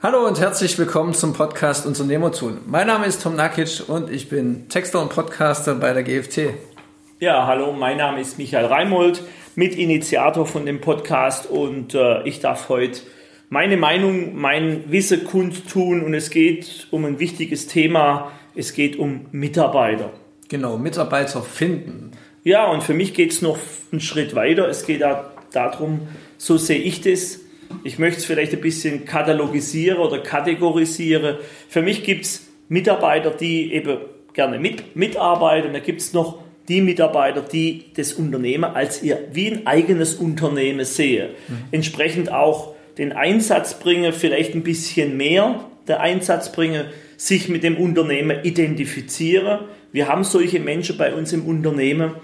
Hallo und herzlich willkommen zum Podcast Unternehmer tun. Mein Name ist Tom Nakic und ich bin Texter und Podcaster bei der GFT. Ja, hallo, mein Name ist Michael Reimold, Mitinitiator von dem Podcast und äh, ich darf heute meine Meinung, mein Wissen kundtun und es geht um ein wichtiges Thema, es geht um Mitarbeiter. Genau, Mitarbeiter finden. Ja, und für mich geht es noch einen Schritt weiter. Es geht da, darum, so sehe ich das, ich möchte es vielleicht ein bisschen katalogisieren oder kategorisieren. Für mich gibt es Mitarbeiter, die eben gerne mit, mitarbeiten. Da gibt es noch die Mitarbeiter, die das Unternehmen als ihr wie ein eigenes Unternehmen sehen. Mhm. Entsprechend auch den Einsatz bringen, vielleicht ein bisschen mehr der Einsatz bringen, sich mit dem Unternehmen identifizieren. Wir haben solche Menschen bei uns im Unternehmen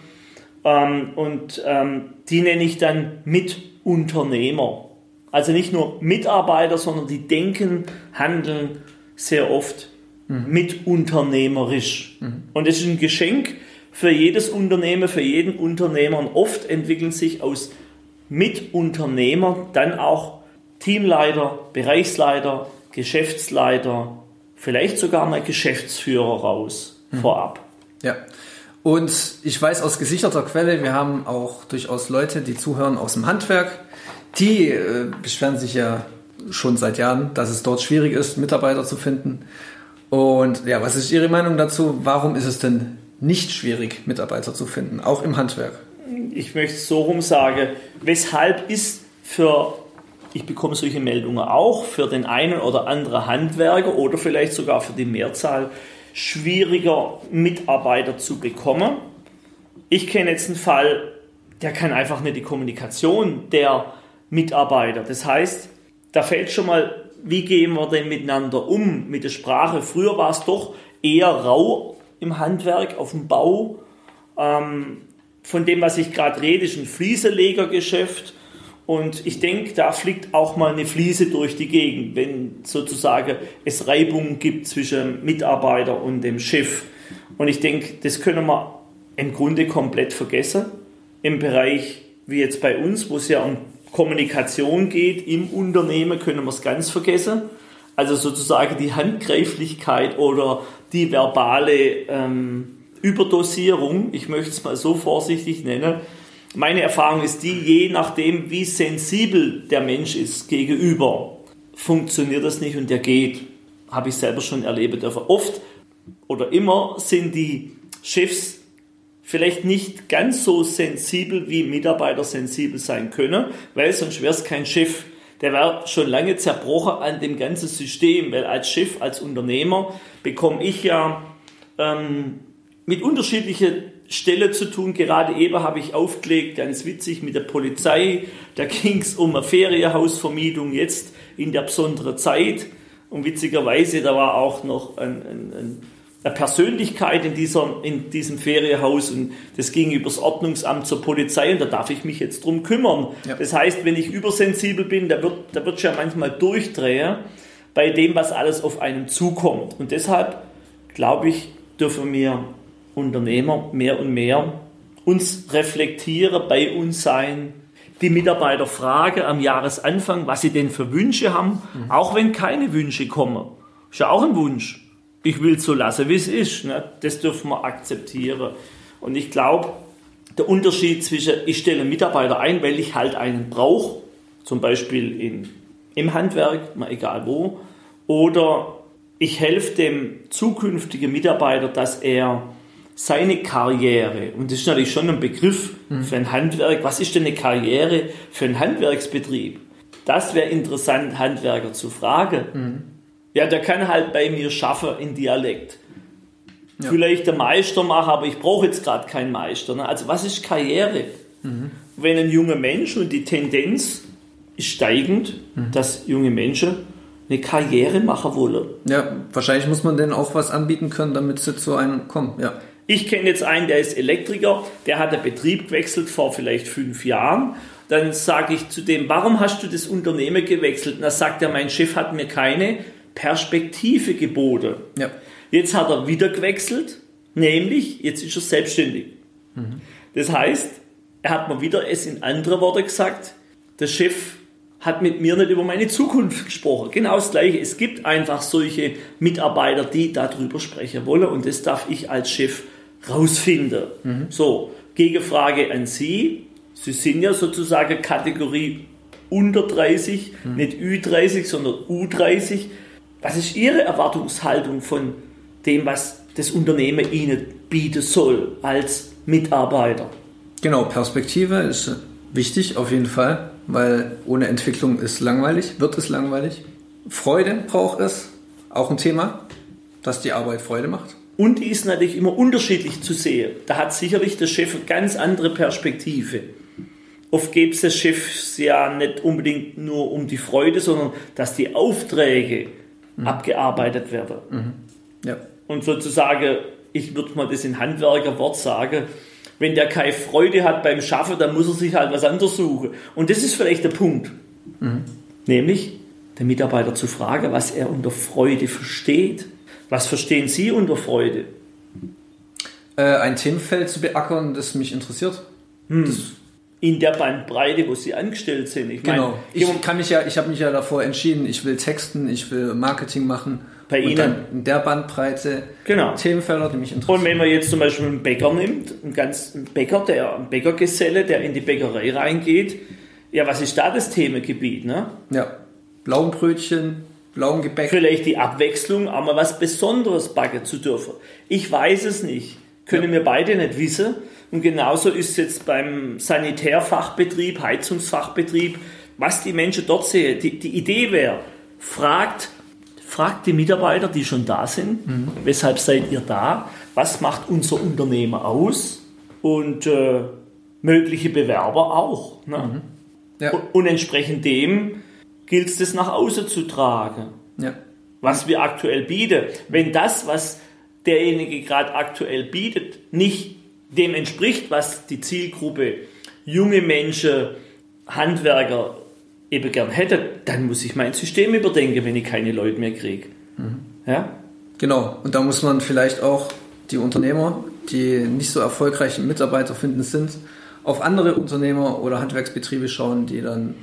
ähm, und ähm, die nenne ich dann Mitunternehmer. Also nicht nur Mitarbeiter, sondern die denken, handeln sehr oft mhm. mitunternehmerisch. Mhm. Und es ist ein Geschenk für jedes Unternehmen, für jeden Unternehmer. Und oft entwickeln sich aus Mitunternehmer dann auch Teamleiter, Bereichsleiter, Geschäftsleiter, vielleicht sogar mal Geschäftsführer raus mhm. vorab. Ja. Und ich weiß aus gesicherter Quelle, wir haben auch durchaus Leute, die zuhören aus dem Handwerk, die äh, beschweren sich ja schon seit Jahren, dass es dort schwierig ist, Mitarbeiter zu finden. Und ja, was ist Ihre Meinung dazu? Warum ist es denn nicht schwierig, Mitarbeiter zu finden, auch im Handwerk? Ich möchte es so rum sagen, weshalb ist für, ich bekomme solche Meldungen auch, für den einen oder anderen Handwerker oder vielleicht sogar für die Mehrzahl schwieriger Mitarbeiter zu bekommen. Ich kenne jetzt einen Fall, der kann einfach nicht die Kommunikation der Mitarbeiter. Das heißt, da fällt schon mal, wie gehen wir denn miteinander um mit der Sprache? Früher war es doch eher rau im Handwerk, auf dem Bau. Ähm, von dem, was ich gerade rede, ist ein Flieselegergeschäft. Und ich denke, da fliegt auch mal eine Fliese durch die Gegend, wenn sozusagen es Reibungen gibt zwischen Mitarbeiter und dem Chef. Und ich denke, das können wir im Grunde komplett vergessen. Im Bereich wie jetzt bei uns, wo es ja um Kommunikation geht im Unternehmen, können wir es ganz vergessen. Also sozusagen die Handgreiflichkeit oder die verbale ähm, Überdosierung, ich möchte es mal so vorsichtig nennen, meine Erfahrung ist die, je nachdem, wie sensibel der Mensch ist gegenüber, funktioniert das nicht und der geht. Habe ich selber schon erlebt dürfen. Oft oder immer sind die Chefs vielleicht nicht ganz so sensibel, wie Mitarbeiter sensibel sein können, weil sonst wäre es kein Chef. Der wäre schon lange zerbrochen an dem ganzen System, weil als Chef, als Unternehmer bekomme ich ja ähm, mit unterschiedlichen Stelle zu tun. Gerade eben habe ich aufgelegt, ganz witzig, mit der Polizei. Da ging es um eine Ferienhausvermietung jetzt in der besonderen Zeit. Und witzigerweise, da war auch noch ein, ein, ein, Persönlichkeit in, dieser, in diesem Ferienhaus und das ging übers Ordnungsamt zur Polizei und da darf ich mich jetzt drum kümmern. Ja. Das heißt, wenn ich übersensibel bin, da wird, da wird ja manchmal durchdrehen bei dem, was alles auf einen zukommt. Und deshalb, glaube ich, dürfen wir Unternehmer mehr und mehr uns reflektieren, bei uns sein, die Mitarbeiter fragen am Jahresanfang, was sie denn für Wünsche haben, mhm. auch wenn keine Wünsche kommen. Ist ja auch ein Wunsch. Ich will es so lassen, wie es ist. Ne? Das dürfen wir akzeptieren. Und ich glaube, der Unterschied zwischen, ich stelle Mitarbeiter ein, weil ich halt einen brauche, zum Beispiel in, im Handwerk, mal egal wo, oder ich helfe dem zukünftigen Mitarbeiter, dass er seine Karriere, und das ist natürlich schon ein Begriff mhm. für ein Handwerk, was ist denn eine Karriere für einen Handwerksbetrieb? Das wäre interessant, Handwerker zu fragen. Mhm. Ja, der kann halt bei mir schaffen in Dialekt. Ja. Vielleicht der Meister machen, aber ich brauche jetzt gerade keinen Meister. Ne? Also was ist Karriere? Mhm. Wenn ein junger Mensch und die Tendenz ist steigend, mhm. dass junge Menschen eine Karriere machen wollen. Ja, wahrscheinlich muss man denen auch was anbieten können, damit sie zu einem kommen. Ja. Ich kenne jetzt einen, der ist Elektriker, der hat den Betrieb gewechselt vor vielleicht fünf Jahren. Dann sage ich zu dem, warum hast du das Unternehmen gewechselt? Und dann sagt er, mein Chef hat mir keine Perspektive geboten. Ja. Jetzt hat er wieder gewechselt, nämlich jetzt ist er selbstständig. Mhm. Das heißt, er hat mir wieder es in andere Worte gesagt, der Chef hat mit mir nicht über meine Zukunft gesprochen. Genau das Gleiche. Es gibt einfach solche Mitarbeiter, die darüber sprechen wollen und das darf ich als Chef rausfinden. Mhm. So, Gegenfrage an Sie. Sie sind ja sozusagen Kategorie unter 30, mhm. nicht Ü30, sondern U30. Was ist Ihre Erwartungshaltung von dem, was das Unternehmen Ihnen bieten soll als Mitarbeiter? Genau, Perspektive ist wichtig auf jeden Fall, weil ohne Entwicklung ist langweilig, wird es langweilig. Freude braucht es, auch ein Thema, dass die Arbeit Freude macht. Und die ist natürlich immer unterschiedlich zu sehen. Da hat sicherlich der Chef eine ganz andere Perspektive. Oft geht es des Chefs ja nicht unbedingt nur um die Freude, sondern dass die Aufträge mhm. abgearbeitet werden. Mhm. Ja. Und sozusagen, ich würde mal das in Handwerkerwort sagen, wenn der keine Freude hat beim Schaffen, dann muss er sich halt was anderes suchen. Und das ist vielleicht der Punkt. Mhm. Nämlich, den Mitarbeiter zu fragen, was er unter Freude versteht. Was verstehen Sie unter Freude? Äh, ein Themenfeld zu beackern, das mich interessiert. Hm. Das in der Bandbreite, wo Sie angestellt sind. Ich genau. Meine, ich kann mich ja, ich habe mich ja davor entschieden, ich will texten, ich will Marketing machen. Bei und Ihnen? in der Bandbreite genau. Themenfelder, die mich interessieren. Und wenn man jetzt zum Beispiel einen Bäcker nimmt, einen ganz einen Bäcker, der, einen Bäckergeselle, der in die Bäckerei reingeht, ja, was ist da das Themengebiet? Ne? Ja, Laugenbrötchen, Laugengebäck. Vielleicht die Abwechslung, auch mal was Besonderes backen zu dürfen. Ich weiß es nicht. Können ja. wir beide nicht wissen. Und genauso ist es jetzt beim Sanitärfachbetrieb, Heizungsfachbetrieb, was die Menschen dort sehen. Die, die Idee wäre, fragt, fragt die Mitarbeiter, die schon da sind, mhm. weshalb seid ihr da, was macht unser Unternehmen aus und äh, mögliche Bewerber auch. Ne? Mhm. Ja. Und, und, entsprechend dem gilt es, das nach außen zu tragen, ja. was wir aktuell bieten. Wenn das, was derjenige gerade aktuell bietet, nicht dem entspricht, was die Zielgruppe junge Menschen, Handwerker eben gern hätte, dann muss ich mein System überdenken, wenn ich keine Leute mehr kriege. Mhm. Ja? Genau, und da muss man vielleicht auch die Unternehmer, die nicht so erfolgreich Mitarbeiter finden sind, auf andere Unternehmer oder Handwerksbetriebe schauen, die dann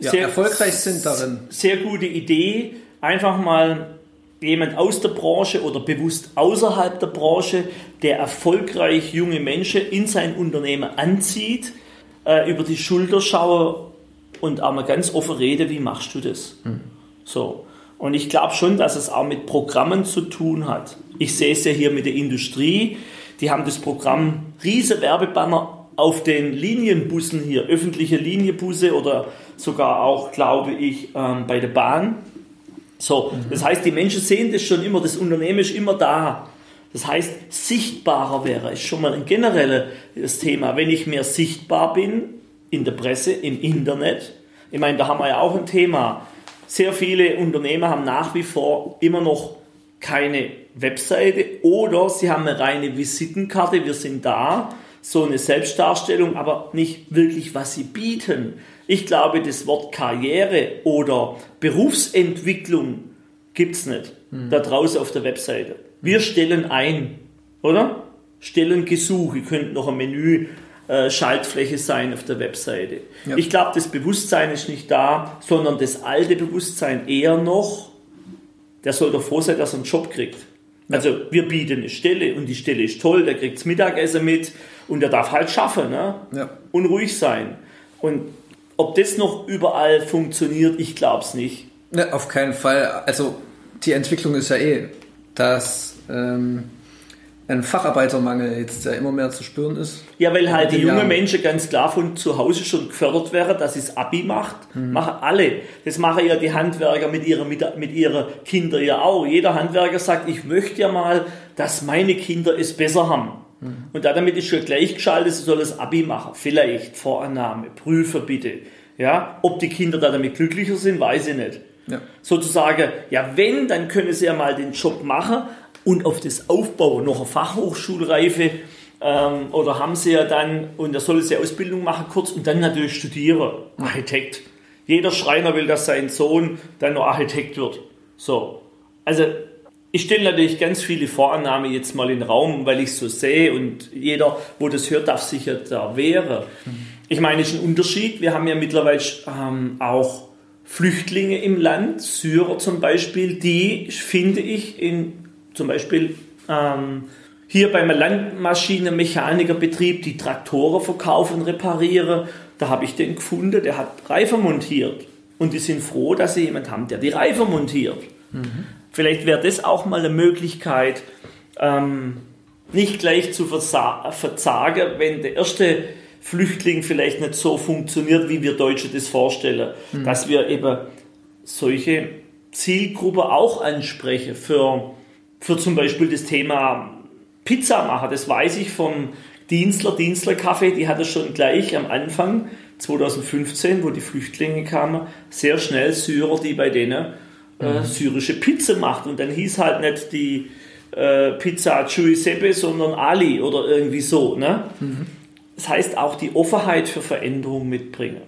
ja, sehr, erfolgreich sind darin. Sehr gute Idee. Einfach mal jemand aus der Branche oder bewusst außerhalb der Branche, der erfolgreich junge Menschen in sein Unternehmen anzieht, äh, über die Schulter schaue und auch mal ganz offen rede, wie machst du das? Mhm. So. Und ich glaube schon, dass es auch mit Programmen zu tun hat. Ich sehe es ja hier mit der Industrie. Die haben das Programm riese Werbebanner auf den Linienbussen hier, öffentliche Linienbusse oder sogar auch, glaube ich, ähm, bei der Bahn so, das heißt, die Menschen sehen das schon immer, das Unternehmen ist immer da. Das heißt, sichtbarer wäre, ist schon mal ein generelles Thema. Wenn ich mehr sichtbar bin in der Presse, im Internet, ich meine, da haben wir ja auch ein Thema. Sehr viele Unternehmen haben nach wie vor immer noch keine Webseite oder sie haben eine reine Visitenkarte, wir sind da, so eine Selbstdarstellung, aber nicht wirklich, was sie bieten. Ich glaube, das Wort Karriere oder Berufsentwicklung gibt es nicht mhm. da draußen auf der Webseite. Wir stellen ein, oder? Stellen Gesuche, könnte noch ein Menü äh, Schaltfläche sein auf der Webseite. Ja. Ich glaube, das Bewusstsein ist nicht da, sondern das alte Bewusstsein eher noch, der soll doch froh sein, dass er einen Job kriegt. Ja. Also wir bieten eine Stelle und die Stelle ist toll, der kriegt das Mittagessen mit und der darf halt schaffen ne? Ja. und ruhig sein. Und ob das noch überall funktioniert, ich glaube es nicht. Ne, auf keinen Fall. Also die Entwicklung ist ja eh, dass ähm, ein Facharbeitermangel jetzt ja immer mehr zu spüren ist. Ja, weil halt die jungen Menschen ganz klar von zu Hause schon gefördert werden, dass sie das Abi macht. Mhm. Machen alle. Das machen ja die Handwerker mit ihren, mit, mit ihren Kindern ja auch. Jeder Handwerker sagt, ich möchte ja mal, dass meine Kinder es besser haben. Mhm. Und damit ist schon gleichgeschaltet, sie soll das Abi machen. Vielleicht, Vorannahme, prüfe bitte. Ja, ob die Kinder da damit glücklicher sind, weiß ich nicht. Ja. Sozusagen, ja, wenn, dann können sie ja mal den Job machen und auf das aufbauen, noch eine Fachhochschulreife ähm, oder haben sie ja dann, und da soll sie Ausbildung machen kurz und dann natürlich studieren, Architekt. Jeder Schreiner will, dass sein Sohn dann noch Architekt wird. So. Also ich stelle natürlich ganz viele Vorannahmen jetzt mal in den Raum, weil ich es so sehe und jeder, wo das hört, darf sicher da wehren. Ich meine, es ist ein Unterschied. Wir haben ja mittlerweile ähm, auch Flüchtlinge im Land, Syrer zum Beispiel, die finde ich in zum Beispiel ähm, hier beim Landmaschinenmechanikerbetrieb, die Traktoren verkaufen, reparieren, da habe ich den gefunden, der hat Reifen montiert. Und die sind froh, dass sie jemanden haben, der die Reifen montiert. Mhm. Vielleicht wäre das auch mal eine Möglichkeit, ähm, nicht gleich zu verzagen, wenn der erste Flüchtling vielleicht nicht so funktioniert, wie wir Deutsche das vorstellen. Mhm. Dass wir eben solche Zielgruppe auch ansprechen für, für zum Beispiel das Thema Pizza machen. Das weiß ich vom Dienstler, Dienstler Kaffee, die hatte schon gleich am Anfang 2015, wo die Flüchtlinge kamen, sehr schnell Syrer, die bei denen äh, mhm. syrische Pizza macht. Und dann hieß halt nicht die äh, Pizza Giuseppe, sondern Ali oder irgendwie so. Ne? Mhm. Das heißt auch die Offenheit für Veränderung mitbringen.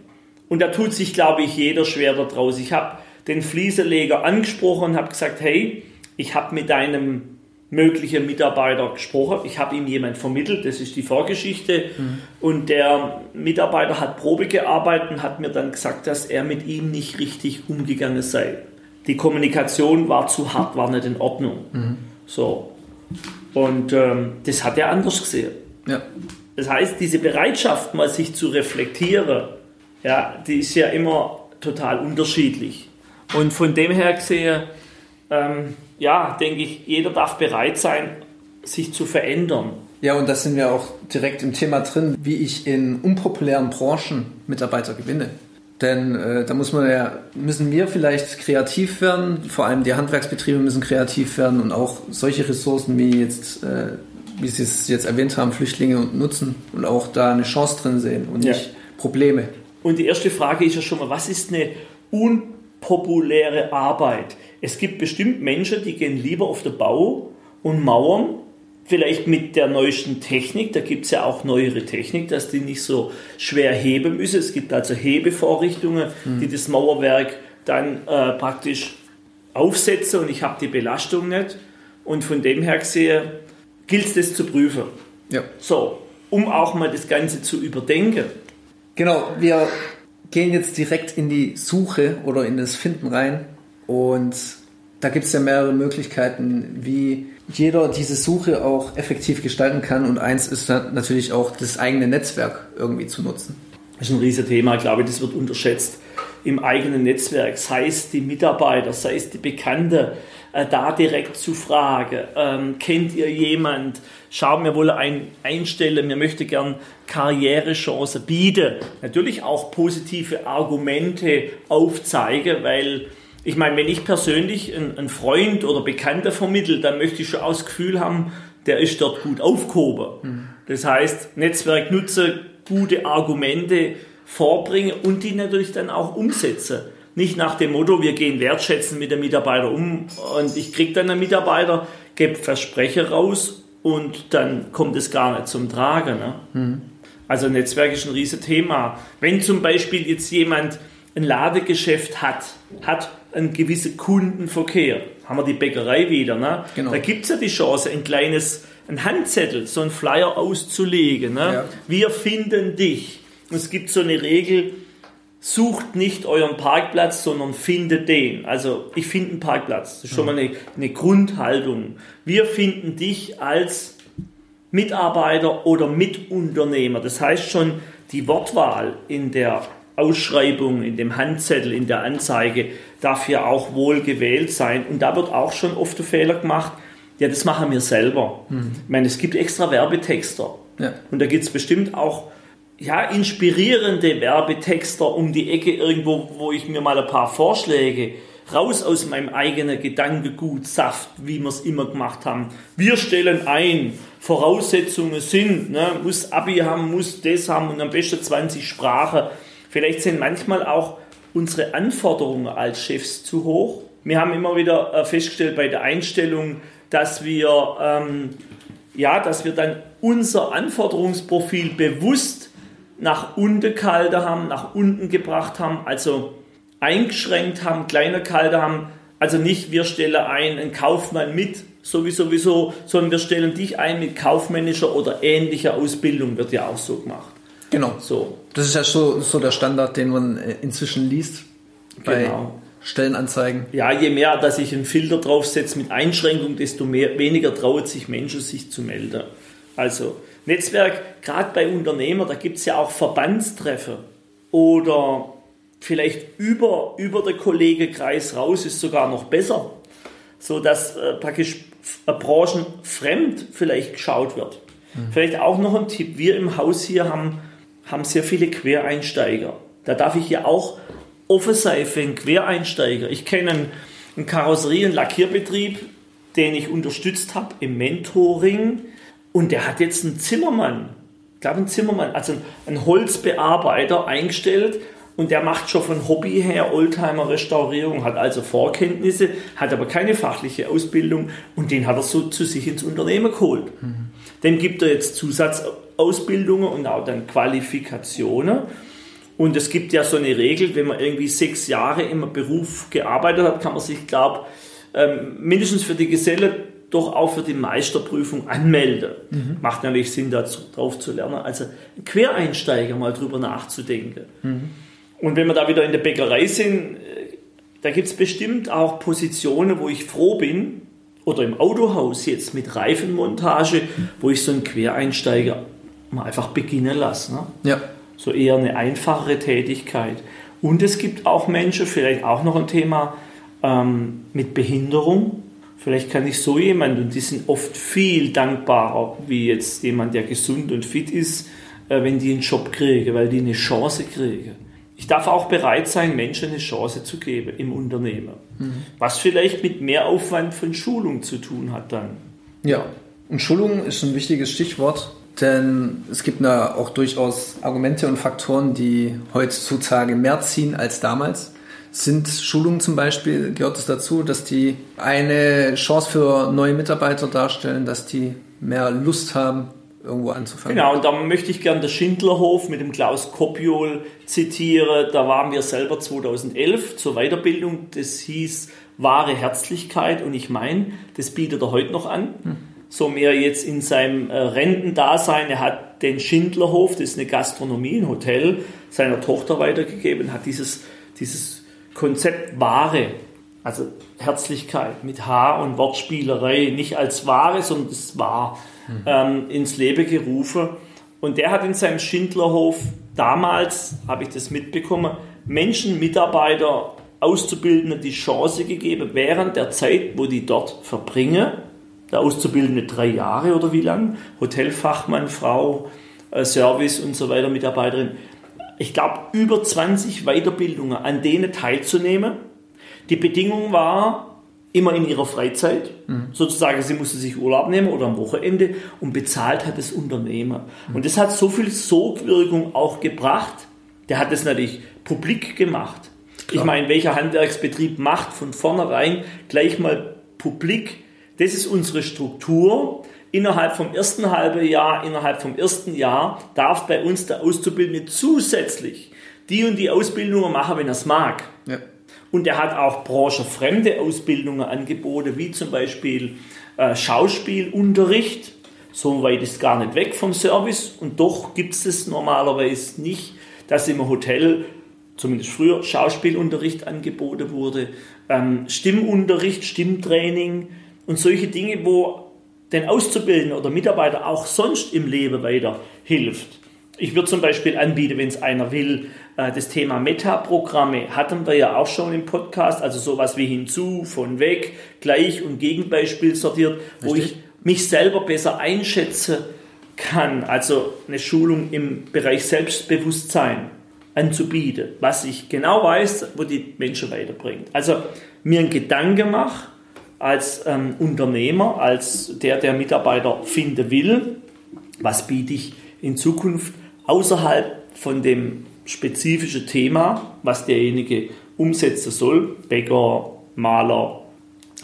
Und da tut sich, glaube ich, jeder schwer daraus. Ich habe den Fliesenleger angesprochen und habe gesagt, hey, ich habe mit deinem möglichen Mitarbeiter gesprochen. Ich habe ihm jemand vermittelt, das ist die Vorgeschichte. Mhm. Und der Mitarbeiter hat Probe gearbeitet und hat mir dann gesagt, dass er mit ihm nicht richtig umgegangen sei. Die Kommunikation war zu hart, war nicht in Ordnung. Mhm. So. Und ähm, das hat er anders gesehen. Ja. Das heißt, diese Bereitschaft, mal sich zu reflektieren, ja, die ist ja immer total unterschiedlich. Und von dem her gesehen, ähm, ja, denke ich, jeder darf bereit sein, sich zu verändern. Ja, und das sind wir auch direkt im Thema drin, wie ich in unpopulären Branchen Mitarbeiter gewinne. Denn äh, da muss man ja, müssen wir vielleicht kreativ werden, vor allem die Handwerksbetriebe müssen kreativ werden und auch solche Ressourcen wie jetzt, äh, wie Sie es jetzt erwähnt haben, Flüchtlinge nutzen und auch da eine Chance drin sehen und ja. nicht Probleme. Und die erste Frage ist ja schon mal, was ist eine unpopuläre Arbeit? Es gibt bestimmt Menschen, die gehen lieber auf den Bau und Mauern, vielleicht mit der neuesten Technik, da gibt es ja auch neuere Technik, dass die nicht so schwer heben müssen. Es gibt also Hebevorrichtungen, mhm. die das Mauerwerk dann äh, praktisch aufsetzen und ich habe die Belastung nicht. Und von dem her gesehen gilt es das zu prüfen. Ja. So, um auch mal das Ganze zu überdenken. Genau, wir gehen jetzt direkt in die Suche oder in das Finden rein. Und da gibt es ja mehrere Möglichkeiten, wie jeder diese Suche auch effektiv gestalten kann. Und eins ist natürlich auch das eigene Netzwerk irgendwie zu nutzen. Das ist ein riesiges Thema. Ich glaube, das wird unterschätzt im eigenen Netzwerk, sei es die Mitarbeiter, sei es die Bekannte, äh, da direkt zu fragen, ähm, kennt ihr jemand, schau mir wohl ein einstellen, mir möchte gern Karrierechancen bieten. Natürlich auch positive Argumente aufzeigen, weil ich meine, wenn ich persönlich einen Freund oder Bekannter vermittle, dann möchte ich schon auch das Gefühl haben, der ist dort gut aufgehoben. Mhm. Das heißt, Netzwerk nutze, gute Argumente vorbringen und die natürlich dann auch umsetzen. Nicht nach dem Motto, wir gehen wertschätzen mit dem Mitarbeiter um und ich kriege dann einen Mitarbeiter, gebe Versprechen raus und dann kommt es gar nicht zum Tragen. Ne? Mhm. Also Netzwerk ist ein riesiges Thema. Wenn zum Beispiel jetzt jemand ein Ladegeschäft hat, hat einen gewissen Kundenverkehr. Haben wir die Bäckerei wieder. Ne? Genau. Da gibt es ja die Chance, ein kleines ein Handzettel, so ein Flyer auszulegen. Ne? Ja. Wir finden dich. Es gibt so eine Regel, sucht nicht euren Parkplatz, sondern findet den. Also ich finde einen Parkplatz. Das ist schon mal eine, eine Grundhaltung. Wir finden dich als Mitarbeiter oder Mitunternehmer. Das heißt schon, die Wortwahl in der Ausschreibung, in dem Handzettel, in der Anzeige darf ja auch wohl gewählt sein. Und da wird auch schon oft der Fehler gemacht, ja, das machen wir selber. Mhm. Ich meine, es gibt extra Werbetexter. Ja. Und da gibt es bestimmt auch ja, inspirierende Werbetexter um die Ecke irgendwo, wo ich mir mal ein paar Vorschläge raus aus meinem eigenen Gedankengut Saft, wie wir es immer gemacht haben. Wir stellen ein, Voraussetzungen sind, ne, muss Abi haben, muss das haben und am besten 20 Sprachen. Vielleicht sind manchmal auch unsere Anforderungen als Chefs zu hoch. Wir haben immer wieder äh, festgestellt bei der Einstellung, dass wir, ähm, ja, dass wir dann unser Anforderungsprofil bewusst nach unten gehalten haben, nach unten gebracht haben, also eingeschränkt haben, kleiner gehalten haben. Also nicht, wir stellen ein, einen Kaufmann mit, sowieso, sowieso, sondern wir stellen dich ein mit kaufmännischer oder ähnlicher Ausbildung, wird ja auch so gemacht. Genau. So. Das ist ja so, so der Standard, den man äh, inzwischen liest. bei genau. Stellenanzeigen. Ja, je mehr, dass ich einen Filter draufsetze mit Einschränkung, desto mehr, weniger traut sich Menschen, sich zu melden. Also Netzwerk, gerade bei Unternehmern, da gibt es ja auch Verbandstreffer oder vielleicht über, über der Kollegekreis raus ist sogar noch besser, so dass äh, praktisch äh, branchenfremd vielleicht geschaut wird. Mhm. Vielleicht auch noch ein Tipp, wir im Haus hier haben, haben sehr viele Quereinsteiger. Da darf ich ja auch offen sein für einen Quereinsteiger. Ich kenne einen, einen Karosserie- und Lackierbetrieb, den ich unterstützt habe im Mentoring und der hat jetzt einen Zimmermann, ich glaube einen Zimmermann, also einen Holzbearbeiter eingestellt und der macht schon von Hobby her Oldtimer-Restaurierung, hat also Vorkenntnisse, hat aber keine fachliche Ausbildung und den hat er so zu sich ins Unternehmen geholt. Mhm. Dem gibt er jetzt Zusatzausbildungen und auch dann Qualifikationen. Und es gibt ja so eine Regel, wenn man irgendwie sechs Jahre im Beruf gearbeitet hat, kann man sich, glaube ähm, mindestens für die Geselle doch auch für die Meisterprüfung anmelden. Mhm. Macht natürlich Sinn, darauf zu lernen. Also Quereinsteiger mal drüber nachzudenken. Mhm. Und wenn wir da wieder in der Bäckerei sind, äh, da gibt es bestimmt auch Positionen, wo ich froh bin, oder im Autohaus jetzt mit Reifenmontage, wo ich so einen Quereinsteiger mal einfach beginnen lasse. Ne? Ja. So eher eine einfachere Tätigkeit. Und es gibt auch Menschen, vielleicht auch noch ein Thema ähm, mit Behinderung. Vielleicht kann ich so jemand, und die sind oft viel dankbarer, wie jetzt jemand, der gesund und fit ist, äh, wenn die einen Job kriegen, weil die eine Chance kriegen ich darf auch bereit sein, Menschen eine Chance zu geben im Unternehmen. Mhm. Was vielleicht mit Mehraufwand von Schulung zu tun hat dann. Ja, und Schulung ist ein wichtiges Stichwort, denn es gibt da auch durchaus Argumente und Faktoren, die heutzutage mehr ziehen als damals. Sind Schulungen zum Beispiel, gehört es dazu, dass die eine Chance für neue Mitarbeiter darstellen, dass die mehr Lust haben, irgendwo anzufangen. Genau, und da möchte ich gerne den Schindlerhof mit dem Klaus Kopiol zitieren. Da waren wir selber 2011 zur Weiterbildung. Das hieß wahre Herzlichkeit und ich meine, das bietet er heute noch an. Hm. So mehr jetzt in seinem äh, Rentendasein. Er hat den Schindlerhof, das ist eine Gastronomie, ein Hotel, seiner Tochter weitergegeben, hat dieses, dieses Konzept wahre also Herzlichkeit mit H und Wortspielerei, nicht als Ware, sondern das war mhm. ähm, ins Leben gerufen. Und der hat in seinem Schindlerhof damals, habe ich das mitbekommen, Menschen, Mitarbeiter, Auszubildende die Chance gegeben, während der Zeit, wo die dort verbringen, der Auszubildende drei Jahre oder wie lang, Hotelfachmann, Frau, äh, Service und so weiter, Mitarbeiterin, ich glaube über 20 Weiterbildungen, an denen teilzunehmen. Die Bedingung war, immer in ihrer Freizeit. Mhm. Sozusagen, sie musste sich Urlaub nehmen oder am Wochenende und bezahlt hat das Unternehmer. Mhm. Und das hat so viel Sogwirkung auch gebracht. Der hat das natürlich publik gemacht. Klar. Ich meine, welcher Handwerksbetrieb macht von vornherein gleich mal publik? Das ist unsere Struktur. Innerhalb vom ersten halben Jahr, innerhalb vom ersten Jahr darf bei uns der Auszubildende zusätzlich die und die Ausbildungen machen, wenn er es mag. Ja. Und er hat auch branchenfremde Ausbildungen angeboten, wie zum Beispiel äh, Schauspielunterricht. So weit ist gar nicht weg vom Service. Und doch gibt es es normalerweise nicht, dass im Hotel, zumindest früher, Schauspielunterricht angeboten wurde. Ähm, Stimmunterricht, Stimmtraining und solche Dinge, wo den Auszubildenden oder Mitarbeiter auch sonst im Leben weiter hilft. Ich würde zum Beispiel anbieten, wenn es einer will, äh, das Thema Metaprogramme hatten wir ja auch schon im Podcast, also sowas wie hinzu, von weg, gleich und Gegenbeispiel sortiert, wo ich mich selber besser einschätzen kann, also eine Schulung im Bereich Selbstbewusstsein anzubieten, was ich genau weiß, wo die Menschen weiterbringt. Also mir einen Gedanke mache als ähm, Unternehmer, als der, der Mitarbeiter finden will, was biete ich in Zukunft außerhalb von dem spezifischen Thema, was derjenige umsetzen soll, Bäcker, Maler,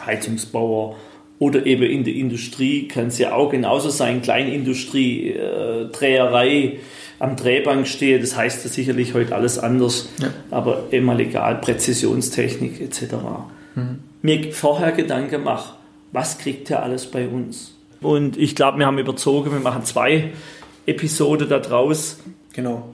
Heizungsbauer oder eben in der Industrie kann es ja auch genauso sein, Kleinindustrie, äh, Dreherei, am Drehbank stehe, das heißt ja sicherlich heute alles anders, ja. aber immer legal, Präzisionstechnik etc. Mhm. Mir vorher Gedanken mache, was kriegt er alles bei uns? Und ich glaube, wir haben überzogen, wir machen zwei Episode da draus. Genau.